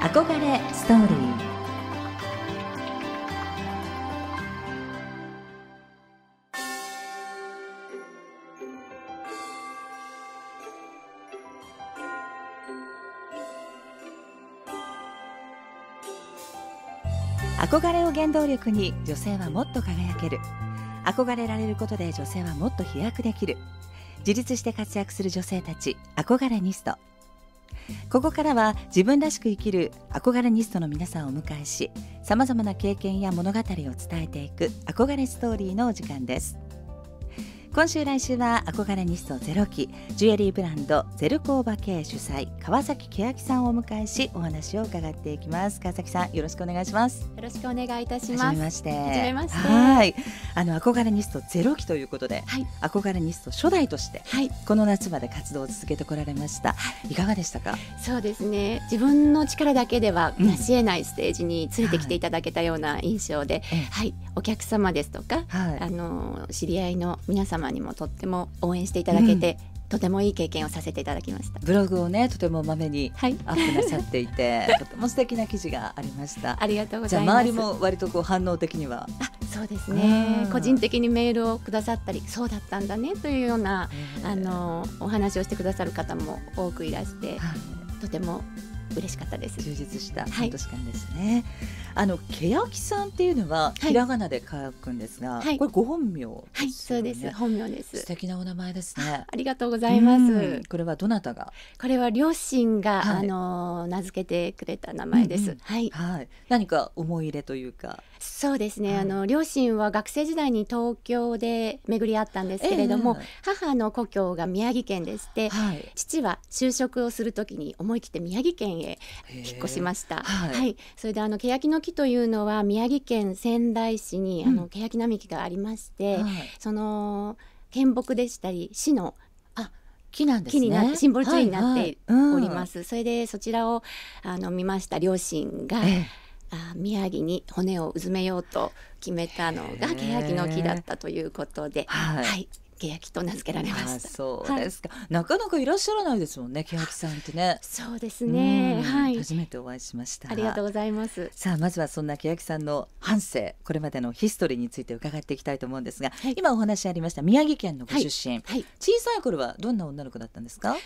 憧れストーリー。憧れを原動力に女性はもっと輝ける。憧れられることで女性はもっと飛躍できる。自立して活躍する女性たち憧れニスト。ここからは自分らしく生きる憧れニストの皆さんをお迎えしさまざまな経験や物語を伝えていく憧れストーリーのお時間です。今週来週は憧れニストゼロ期ジュエリーブランドゼルコーバ系主催川崎欅さんをお迎えしお話を伺っていきます。川崎さんよろしくお願いします。よろしくお願いいたします。はじめまして。はじめまして。はい。あの憧れニストゼロ期ということで、はい。憧れニスト初代としてはい。この夏まで活動を続けてこられました、い、かがでしたか？そうですね。自分の力だけではうん。成し得ないステージに連れてきていただけたような印象で、ええ。はい、お客様ですとか、はい。あの知り合いの皆様にもとっても応援していただけて、とてもいい経験をさせていただきました。ブログをねとてもまめにはい。アップなさっていて とても素敵な記事がありました。ありがとうございます。周りも割とこう反応的には？あそうですね。うん個人的にメールをくださったりそうだったんだねというようなあのお話をしてくださる方も多くいらしてはい。とても嬉しかったです。充実したはい。半年間ですね、あの欅さんっていうのははい。ひらがなで書くんですが、はい。これご本名はいそうです。本名で素す敵なお名前ですね。ありがとうございます、うん。これはどなたが？これは両親が、はい。あの名付けてくれた名前です、うんうん。はい。はい。何か思い入れというかそうですね、はい。あの両親は学生時代に東京で巡り合ったんですけれども、え母の故郷が宮城県でして、はい。父は就職をするときに思い切って宮城県へ引っ越しました。はい。はい、それであの欅の木というのは宮城県仙台市に、うん。あの欅並木がありまして、はい。その県木でしたり市の木なんですね。木になってシンボルツリーになってはいはい。おります、それでそちらをあの見ました両親が、うんえあ宮城に骨をうずめようと決めたのが欅の木だったということで、はい。はい、欅と名付けられまあした。そうですか、なかなかいらっしゃらないですもんね欅さんってね。そうですね、うん。はい、初めてお会いしました。ありがとうございます。さあまずはそんな欅さんの半生これまでのヒストリーについて伺っていきたいと思うんですが、はい。今お話ありました宮城県のご出身、はい、小さい頃はどんな女の子だったんですか、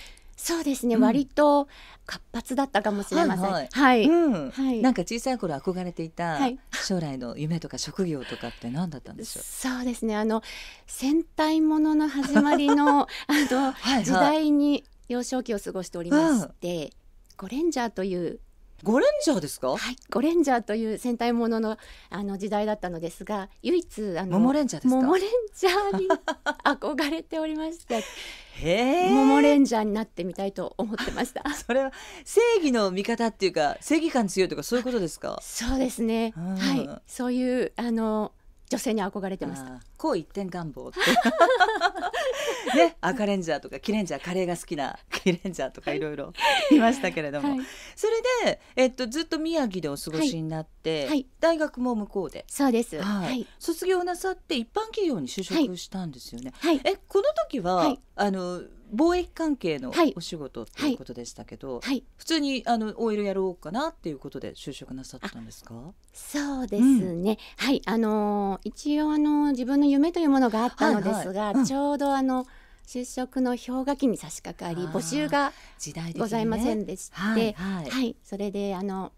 そうですね、うん。割と活発だったかもしれません。ははい。い、はい。うん。はい。なんか小さい頃憧れていたはい。将来の夢とか職業とかって何だったんでしょう、そうですね、あの戦隊ものの始まりの あの時代に幼少期を過ごしておりまして、ゴレンジャーというゴレンジャーですか、はい、ゴレンジャーという戦隊もののあの時代だったのですが唯一あのモモレンジャーですか？モモレンジャーに 憧れておりましてへえ。モモレンジャーになってみたいと思ってました。それは正義の味方っていうか正義感強いとかそういうことですか？そうですね、うん。はい。そういうあの女性に憧れてました。こう一点願望って。ね赤レンジャーとかキレンジャーカレーが好きなキレンジャーとかいろいろい。ましたけれども、はい、それで、えっと、ずっと宮城でお過ごしになって、はい。はい。大学も向こうで、そうです。はい。はい。卒業なさって一般企業に就職したんですよね。はい。えこの時は、はい。あの貿易関係のはい。お仕事っていうことでしたけど、はい。普通にあのオイルやろうかなっていうことで就職なさったんですか？そうですね、はい。あの一応あの自分の夢というものがあったのですが、はいはい。うん。ちょうどあの就職の氷河期に差し掛かり募集が時代ね、ございませんでして、はいはい。はい、それであの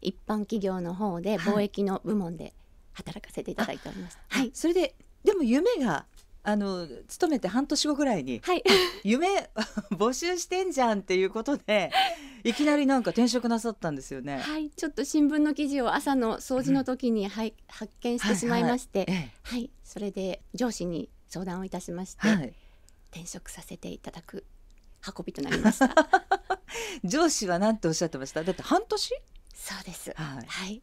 一般企業の方ではい。貿易の部門で働かせていただいております。はい、それででも夢があの勤めて半年後ぐらいにはい、夢 募集してんじゃんっていうことでいきなりなんか転職なさったんですよね。はい、ちょっと新聞の記事を朝の掃除の時に、はい、発見してしまいまして、はい、えそれで上司に相談をいたしまして、転職させていただく運びとなりました。上司は何ておっしゃってました？だって半年？そうです。はい。はい、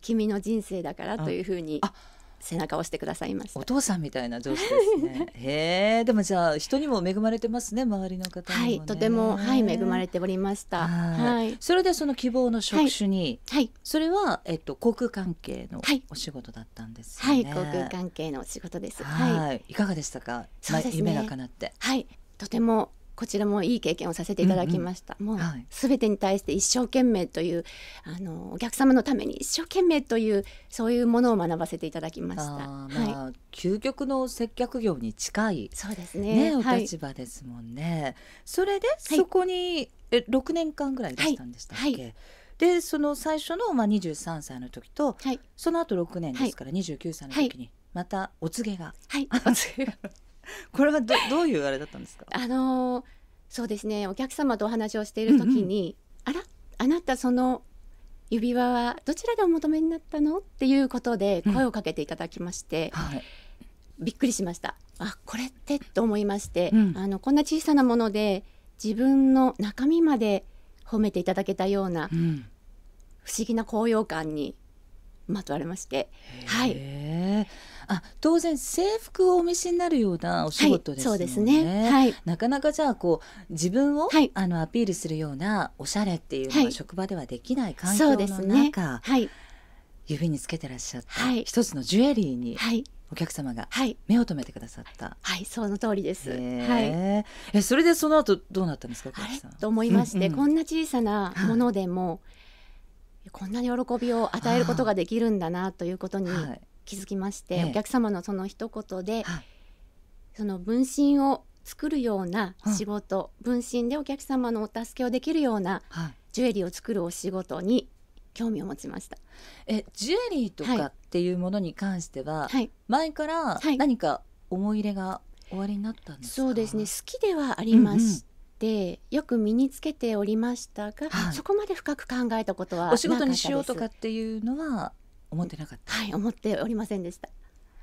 君の人生だからというふうにあ背中を押してくださいましたお。父さんみたいな上司ですね。へえでもじゃあ人にも恵まれてますね周りの方ね、はい、とても、はい、恵まれておりました。はいはい、それでその希望の職種に、はい、それは、えっと、航空関係のはいお仕事だったんですはい、よね。航空関係の仕事です。はい、はい、い、かがでしたか、そうですねまあ夢が叶って。はい、とてもこちらもいい経験をさせていただきました、もうはい。すべてに対して一生懸命というあのお客様のために一生懸命というそういうものを学ばせていただきました。あーはい、まあ、究極の接客業に近いそうですね。ね、おはい。立場ですもんね。それではい。そこに、え6年間ぐらい出したんでしたっけ、はい。はでその最初の、まあ、23歳の時とはい。その後6年ですから、29歳の時にまたお告げが、はい。これはどどういうあれだったんですか？あのーそうですね。お客様とお話をしている時に、あらあなたその指輪はどちらでお求めになったの？っていうことで声をかけていただきまして、はい、びっくりしました。あこれって？と思いまして、うん。あのこんな小さなもので自分の中身まで褒めていただけたようなうん。不思議な高揚感にまとわれまして。はいあ当然制服をお召しになるようなお仕事ですね。はい、そうですね。はい。なかなかじゃあこう自分を、はい。あのアピールするようなおしゃれっていうのは職場ではできない環境ですね。の中、はい。指につけてらっしゃった、はい。一つのジュエリーにはい。お客様がはい。目を留めてくださった。はいその通りです、はい。えそれでその後どうなったんですかおあれ客さん？と思いまして、うんうんこんな小さなものでも、こんなに喜びを与えることができるんだなということにはい気づきまして、ええ。お客様のその一言で、はい。その分身を作るような仕事、分身でお客様のお助けをできるようなはい。ジュエリーを作るお仕事に興味を持ちました。えジュエリーとはいかっていうものに関しては、はい、前からはい。何か思い入れがおありになったんですか、そうですね。好きではありまして、よく身につけておりましたが、はい。そこまで深く考えたことはお仕事にしようとかなっていうのは思ってなかった？はい思っておりませんでした。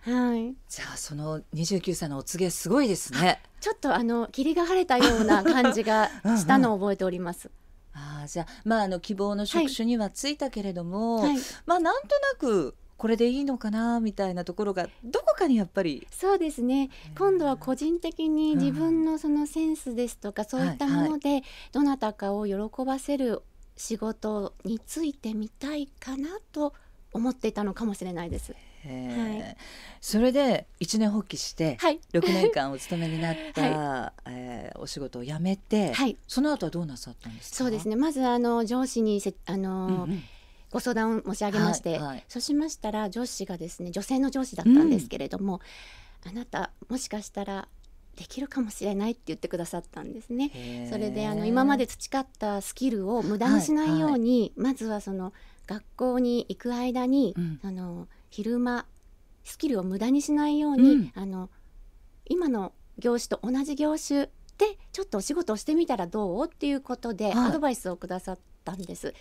はい。じゃあその29歳のお告げすごいですね。ちょっとあの霧が晴れたような感じが したのを覚えております。ああじゃあまああの希望の職種にはついたけれども、はい、まあなんとなくこれでいいのかなみたいなところがどこかにやっぱりそうですね。今度は個人的にうん自分のそのセンスですとか、そういったものでどなたかを喜ばせる仕事についてみたいかなと思っていたのかもしれないです。えーそれで一年発起してはい。6年間お勤めになった、えーお仕事を辞めて、はい。その後はどうなさったんですか？そうですね。まずあの上司にせあの、うんうんご相談を申し上げまして、はいはいそうしましたら上司がですね女性の上司だったんですけれども、あなたもしかしたらできるかもしれないって言ってくださったんですね。それであの今まで培ったスキルを無駄にしないように、まずはその学校に行く間に、うん。あの昼間スキルを無駄にしないように、うん。あの今の業種と同じ業種でちょっとお仕事をしてみたらどうっていうことではい。アドバイスをくださったんです。は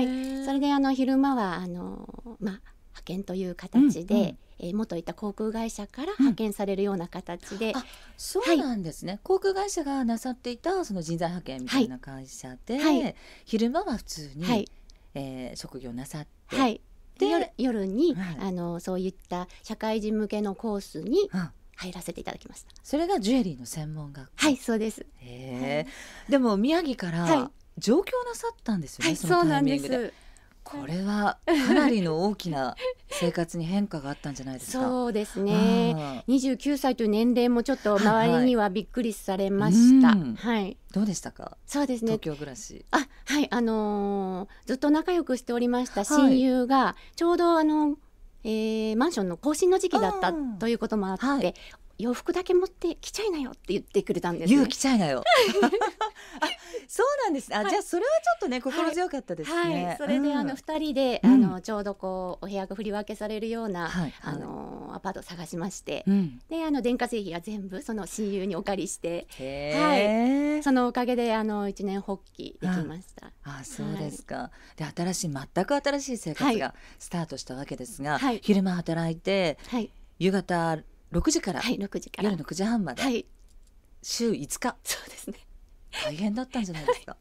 い。それであの昼間はあの、まあ、派遣という形で、うんうん。えー元いた航空会社から派遣されるような形で、あそうなんですね、航空会社がなさっていたその人材派遣みたいな会社で、はい。昼間は普通に、はいえー職業なさって、はい、夜夜に、はいあのそういった社会人向けのコースにうん入らせていただきました。それがジュエリーの専門学校はい、そうです。へーでも宮城からは上京なさったんですよね、はい、そのタイミングで。す。これはかなりの大きな生活に変化があったんじゃないですか。そうですね。あー29歳という年齢もちょっとはいはい周りにはびっくりされました。うんはい、どうでしたか？そうですね東。京暮らし。あ、はい、あのーずっと仲良くしておりましたはい親友が、ちょうどあの、えーマンションの更新の時期だったということもあって、はい洋服だけ持ってきちゃいなよって言ってくれたんです、ね。勇気ちゃいなよ。あ、そうなんですね。あ、はいじゃあそれはちょっとね心強かったですね。はい、それで、あのうん二人で、うんあのちょうどこうお部屋が振り分けされるような、はいあのアパートを探しまして、うん。であの電化製品は全部その親友にお借りしてへえ。そのおかげであの一年発起できました。あ、そうですか。で、新しい全く新しい生活がスタートしたわけですが、はい昼間働いてはい夕方6時から？はい六時から。夜の9時半まで？はい。週5日？そうですね。大変だったんじゃないですか？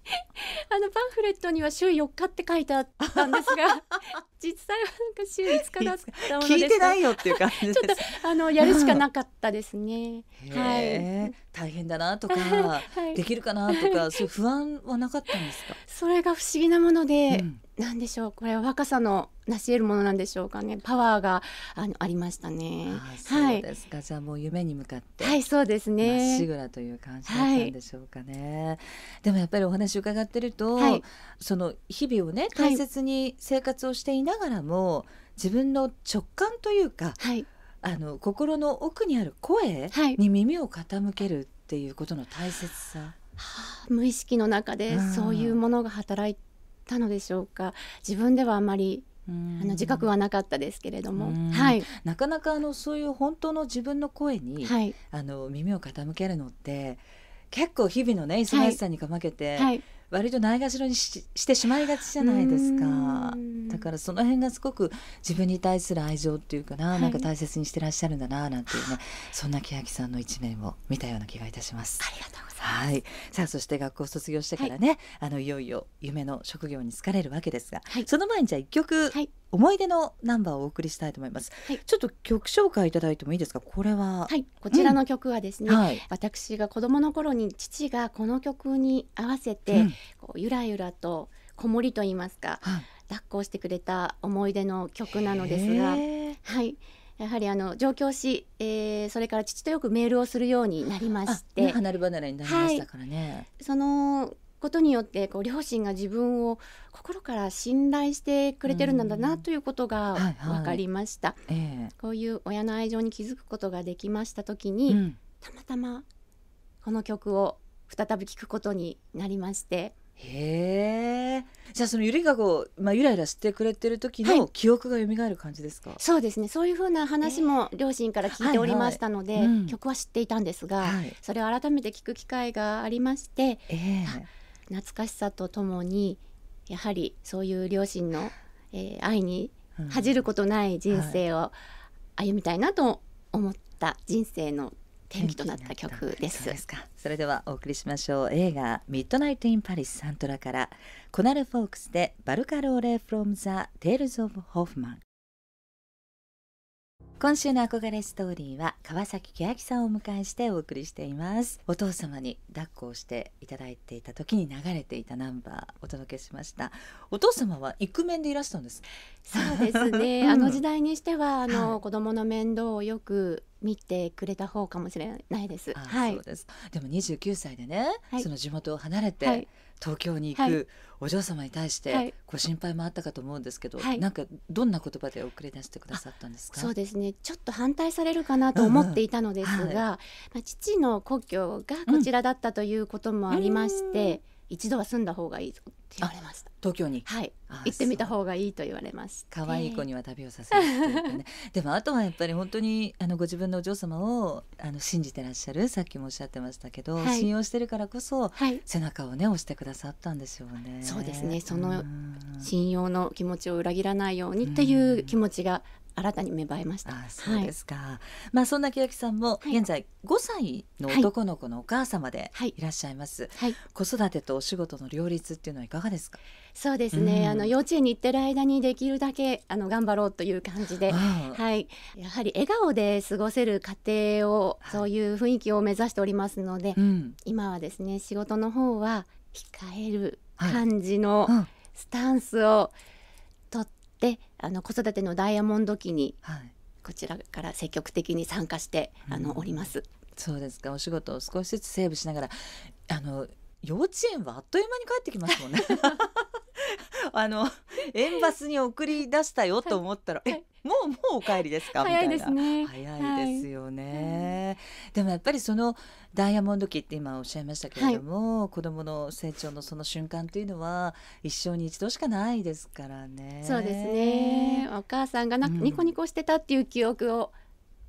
あのパンフレットには週4日って書いてあったんですが 実際はなんか週5日だったもので聞いてないいよっていう感じです。ちょっとあのやるしかなかったですね。はい。大変だなとか、はい。できるかなとかそういう不安はなかったんですか？それが不思議なもので、うんなんでしょうこれは若さの成し得るものなんでしょうかね。パワーがあのありましたね。あそうですか、じゃあもう夢に向かって。はいそうですまっねしぐらという感じだったんでしょうかね、でもやっぱりお話伺ってると、はい。その日々をねはい。大切に生活をしていながらも、自分の直感というかはい。あの心の奥にある声はい。に耳を傾けるっていうことの大切さ、はあ無意識の中でうんそういうものが働いたのでしょうか？自分ではあまりあの自覚はなかったですけれども。うん。はい。なかなかあのそういう本当の自分の声に、はい。あの耳を傾けるのって結構日々のね忙しさにかまけて、はい。割とないがしろにししてしまいがちじゃないですか。だからその辺がすごく自分に対する愛情っていうかな、はい。なんか大切にしてらっしゃるんだななんていうねそんな欅さんの一面を見たような気がいたします。ありがとうはい、さあそして学校を卒業してからね、あのいよいよ夢の職業に就かれるわけですが、はい。その前にじゃあ一曲、はい。思い出のナンバーをお送りしたいと思います、はい。ちょっと曲紹介いただいてもいいですか？これははい。こちらの曲はですね、はい。私が子供の頃に父がこの曲に合わせて、うん。こうゆらゆらと子守と言いますかはい。抱っこしてくれた思い出の曲なのですがはいやはりあの上京し、えーそれから父とよくメールをするようになりまあして、ね離れ離れになりましたからね、そのことによってこう両親が自分を心から信頼してくれてるんだうんなということがはいはい。分かりました、えこういう親の愛情に気づくことができました時えに、うん。たまたまこの曲を再び聴くことになりましてへえじゃあそのゆりかご、まあ、ゆらゆらしてくれてる時はい。の記憶が蘇る感じですか、そうですね。そういうふうな話も両親から聞いておりましたので、はいはい。うん。曲は知っていたんですが、はい。それを改めて聞く機会がありましてええ。懐かしさとともにやはりそういう両親の、えー愛にうん。恥じることない人生を歩みたいなと思った人生の転機となった曲です。そうですかそれではお送りしましょう。映画ミッドナイトインパリスサントラからコナルフォークスでバルカローレ from the Tales of Hoffman 今週の憧れストーリーは川崎欅さんをお迎えしてお送りしています。お父様に抱っこをしていただいていた時に流れていたナンバー。お届けしました。お父様はイクメンでいらしたんです？そうですね、うんあの時代にしてはあの、はい子供の面倒をよく見てくれた方かもしれないです。あはい。そうです。でも29歳でね、はい。その地元を離れて、はい。東京に行はい。くお嬢様に対して、はい。ご心配もあったかと思うんですけど、はい。なんかどんな言葉で送り出してくださったんですか？そうですね。ちょっと反対されるかなと思っていたのですが、うんうんはい。まあ、父の故郷がこちらだったということもありまして、うん一度は住んだ方がいいぞ。って言われました。東京に？はい。あ行ってみた方がいいと言われまして可愛い子には旅をさせるね。でもあとはやっぱり本当にあのご自分のお嬢様をあの信じてらっしゃるさっきもおっしゃってましたけど、はい。信用してるからこそはい。背中をね押してくださったんでしょうね。そうですね。そのうん。信用の気持ちを裏切らないようにっていう気持ちが新たに芽生えました。あそうですか、まあそんな欅さんもはい。現在5歳の男の子のお母様ではい。いらっしゃいます、はい、子育てとお仕事の両立っていうのはいかがですか？そうですね、うん。あの幼稚園に行ってる間にできるだけあの頑張ろうという感じで。はい、やはり笑顔で過ごせる家庭を、はい。そういう雰囲気を目指しておりますので、うん。今はですね仕事の方は控えるはい。感じのうん。スタンスをとって、あの子育てのダイヤモンド期にはい。こちらから積極的に参加してあの、うんおります。そうですか。お仕事を少しずつセーブしながらあの幼稚園はあっという間に帰ってきますもんね。あの園バスに送り出したよと思ったら、はい。えもうもうお帰りですか？みたいな。早い。ですね。早いですよね、でもやっぱりそのダイヤモンド期って今おっしゃいましたけれども、子供の成長のその瞬間というのは一生に一度しかないですからね。そうですね。お母さんがな、うん。ニコニコしてたっていう記憶を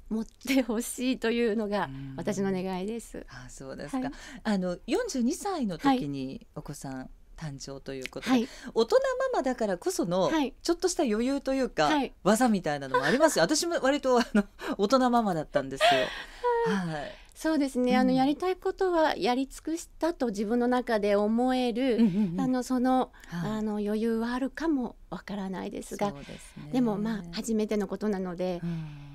持ってほしいというのがうん。私の願いです。あそうですか、はい。あの42歳の時にお子さん誕生ということ。で、はい、大人ママだからこそのはい。ちょっとした余裕というか、はい。技みたいなのもありますよ。私も割とあの大人ママだったんですよ。はい。そうですね。あうん。のやりたいことはやり尽くしたと自分の中で思える、うんうんうん。あのその、はい。あの余裕はあるかもわからないですが。ですね。でもまあ初めてのことなので、うん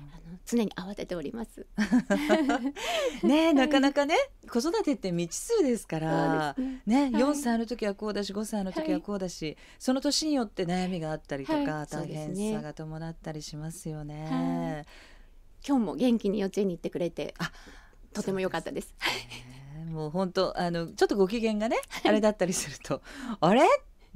常に慌てております。ねなかなかね子育てって未知数ですからね。ね、はい。4歳の時はこうだし5歳の時はこうだし、その年によって悩みがあったりとか、はい。大変さが伴ったりしますよね。今日も元気に幼稚園に行ってくれてあとても良かったです。ね。もう本当あのちょっとご機嫌がねあれだったりするとあれ？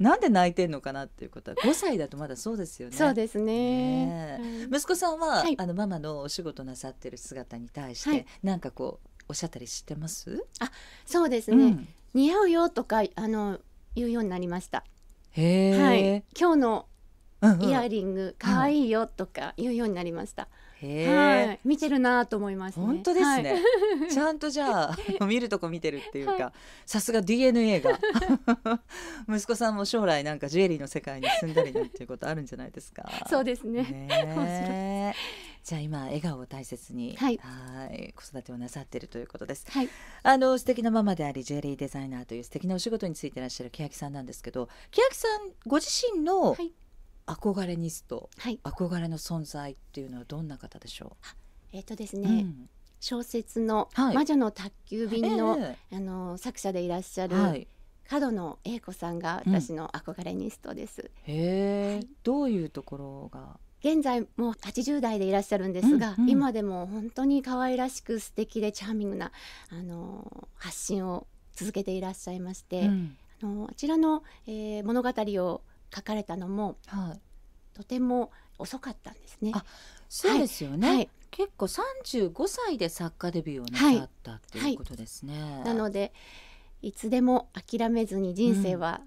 なんで泣いてんのかなっていうことは5歳だとまだそうですよね。そうですね。ねはい息子さんは、はいあのママのお仕事なさってる姿に対して、はいなんかこうおっしゃったりしてます？そうですね。うん似合うよとかあの言うようになりました。へえ、はい。今日のうんうんイヤリング可愛いよとか言うようになりました。へえ、はい。見てるなと思いますね。本当ですね、はい。ちゃんとじゃあ 見るとこ見てるっていうか、はさすが DNA が。息子さんも将来なんかジュエリーの世界に住んだりなんていうことあるんじゃないですか？そうですね。ねえ。じゃあ今笑顔を大切にはい。はい子育てをなさっているということです。はい。あの素敵なママでありジュエリーデザイナーという素敵なお仕事についていらっしゃる欅さんなんですけど欅さんご自身のはい憧れニスト、はい。憧れの存在っていうのはどんな方でしょえっ、とですう、ね、うん。小説のはい。魔女の宅急便の、えあの作者でいらっしゃる、えはい、角野栄子さんが私の憧れニストです。へえ、はい。どういうところが？現在もう80代でいらっしゃるんですが、うんうん。今でも本当に可愛らしく素敵でチャーミングなあの発信を続けていらっしゃいまして、うん。あのあちらの、えー物語を書かれたのもはい、とても遅かったんですね。あそうですよね、はい、結構35歳で作家デビューをなさったっていうことですね、なのでいつでも諦めずに人生は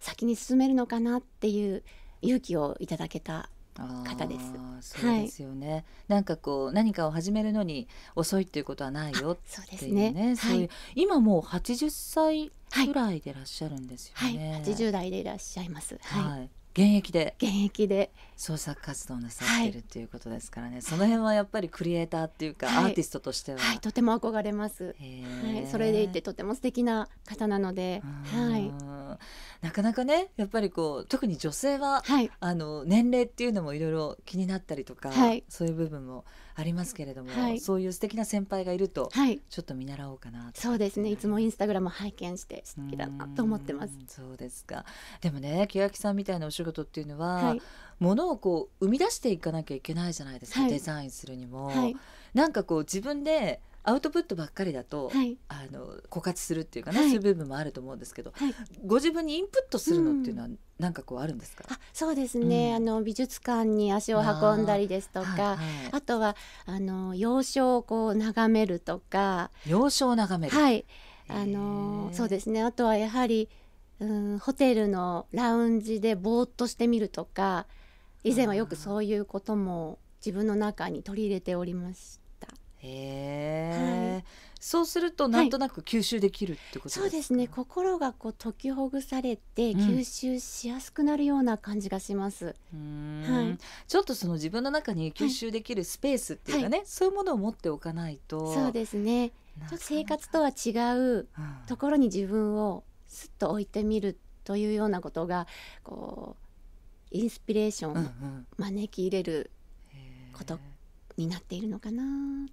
先に進めるのかなっていう勇気をいただけた方です。そうですよね、なんかこう何かを始めるのに遅いっていうことはないよっていうすね。ねそういう、はい、今もう80歳はい。ぐらいでいらっしゃるんですよはい、ね、80代でいらっしゃいます。はい、はい現役で。現役で。創作活動なさってるっていうことですからね、その辺はやっぱりクリエイターっていうか、はい。アーティストとしては、はい、とても憧れます。はい、それでいてとても素敵な方なので、はい、うんなかなかねやっぱりこう特に女性ははい、あの年齢っていうのもいろいろ気になったりとか、はい。そういう部分もありますけれども、はい。そういう素敵な先輩がいるとはい、ちょっと見習おうかなと。そうですね。いつもインスタグラム拝見して素敵だなと思ってます。う。んそうですか。でもね欅さんみたいなお仕事っていうのは、はい、ものをこう生み出していかなきゃいけないじゃないですか、はい。デザインするにも、はい、なんかこう自分でアウトプットばっかりだと、はい、あの枯渇するっていうかね、はい。そういう部分もあると思うんですけどはい。ご自分にインプットするのっていうのはなんかこうあるんですか、あ、そうですね。うん。あの美術館に足を運んだりですとか、はいはい。あとはあの洋書をこう眺めるとか、洋書を眺める、はい、あのそうですね。あとはやはり、うん、ホテルのラウンジでぼーっとしてみるとか、以前はよくそういうことも自分の中に取り入れておりました。へえ、そうするとなんとなく吸収できるってことですか、そうですね。心がこう解きほぐされてうん。吸収しやすくなるような感じがします。うーん。はい。ちょっとその自分の中に吸収できるスペースっていうかね、そういうものを持っておかないと。そうですね。ちょっと生活とは違うところに自分をすっと置いてみるというようなことがこうインスピレーションを招き入れることになっているのかな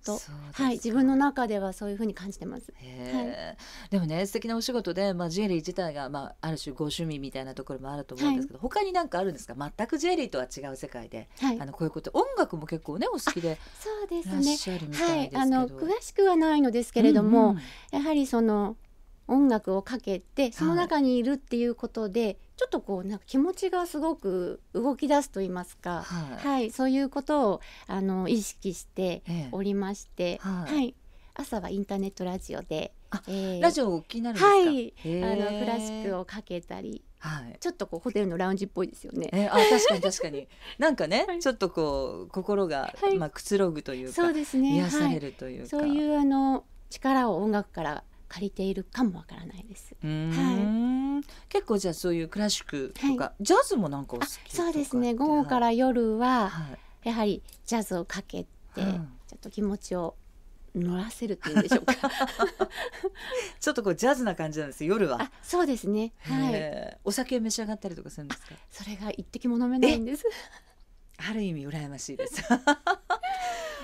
と、はい、自分の中ではそういうふうに感じてます。へー。でもね素敵なお仕事で、まあ、ジュエリー自体が、まあ、ある種ご趣味みたいなところもあると思うんですけど、他に何かあるんですか？全くジュエリーとは違う世界で、はい。あ、のこういうこと音楽も結構ねお好きでそうですいらっね。しゃるみたはい。あの詳しくはないのですけれども、うんうん。やはりその音楽をかけてその中にいるっていうことで、ちょっとこうなんか気持ちがすごく動き出すと言いますか、はい。はい、そういうことをあの意識してええ。おりまして、はい。はい、朝はインターネットラジオで、あえーラジオお聞きになるはい、へあーのクラシックをかけたり、はい。ちょっとこうホテルのラウンジっぽいですよね。えあ確かに確かに。なんかね、はい。ちょっとこう心が、はい。まあ、くつろぐというかそうですね。癒されはい、るというか、そういうあの力を音楽から借りているかもわからないです。うーん結構じゃあそういうクラシックとか、ジャズもなんかそうですね。午後から夜ははいやはりジャズをかけて、うんちょっと気持ちを乗らせるっていうんでしょうか。ちょっとこうジャズな感じなんですよ夜はあ、そうですね。はい。お酒召し上がったりとかするんですか？それが一滴も飲めないんです。ある意味羨ましいです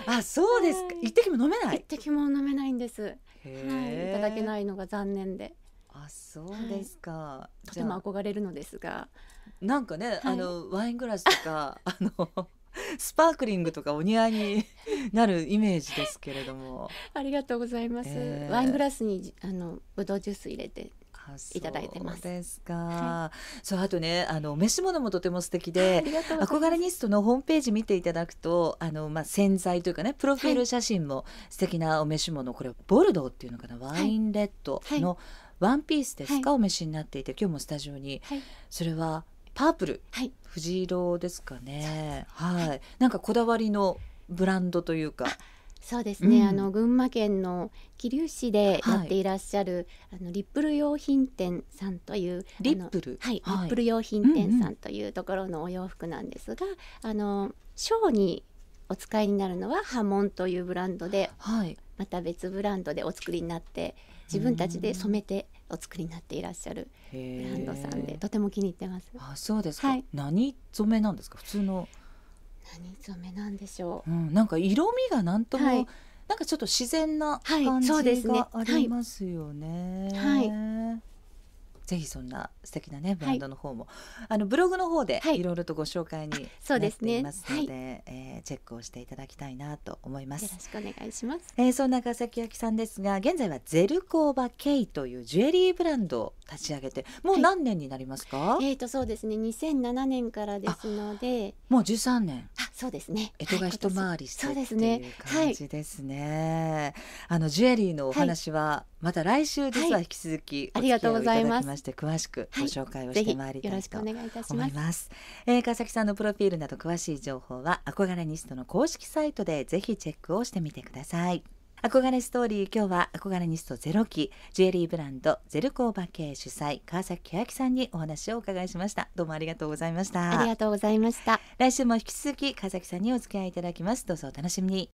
あそうですか、はい一滴も飲めない？一滴も飲めないんです。はい、いただけないのが残念で、あそうですか、とても憧れるのですが、なんかね、はい。あのワイングラスとか あのスパークリングとかお似合いになるイメージですけれども。ありがとうございます。えー。ワイングラスにあのブドウジュース入れて、あいただいてます。そうですか、はそうあとねあのお召し物もとても素敵あで。憧れニストのホームページ見ていただくとあの、まあ、洗剤というかねプロフィール写真も素敵なお召し物、これボルドーっていうのかなワインレッドのワンピースですか、はお召しになっていて今日もスタジオに。はい。それはパープル。はい。藤色ですかね。はい。なんかこだわりのブランドというかそうですね、うん。あの群馬県の桐生市でやってい。らっしゃる、あのリップル用品店さんというリップル？はい、はい。リップル用品店さんというところのお洋服なんですが、あのショーにお使いになるのはハモンというブランドではい。また別ブランドでお作りになって自分たちで染めてお作りになっていらっしゃるブブランドさんでとても気に入ってます。あそうですか、はい。何染めなんですか？普通の、何染めなんでしょう？うん、なんか色味がなんとも、はいなんかちょっと自然なはい感じがありますよね。はいぜひそんな素敵なねブランドの方も、あのブログの方ではいいろいろとご紹介になそうってですねいますので、えーチェックをしていただきたいなと思いますよろ。しくお願いします。えー、そんな川崎明さんですが現在はゼルコーバケイというジュエリーブランドを立ち上げて。もう何年になりますか、えーとそうですね。2007年からですので。もう13年。あそうですね。江戸が一はい回りしてっていうですね。感じですね。あのジュエリーのお話はまた来週実は引き続きおありがとうございます。付き合いをただきまして詳しくご紹介をしてまいりたよろしくいとお願いいたし思ます。います。えー川崎さんのプロフィールなど詳しい情報は憧れニストの公式サイトでぜひチェックをしてみてください。憧れストーリー今日は憧れニストゼロ期ジュエリーブランドゼルコーバ系主催川崎明さんにお話をお伺いしました。どうもありがとうございました。ありがとうございました。来週も引き続き川崎さんにお付き合いいただきます。どうぞお楽しみに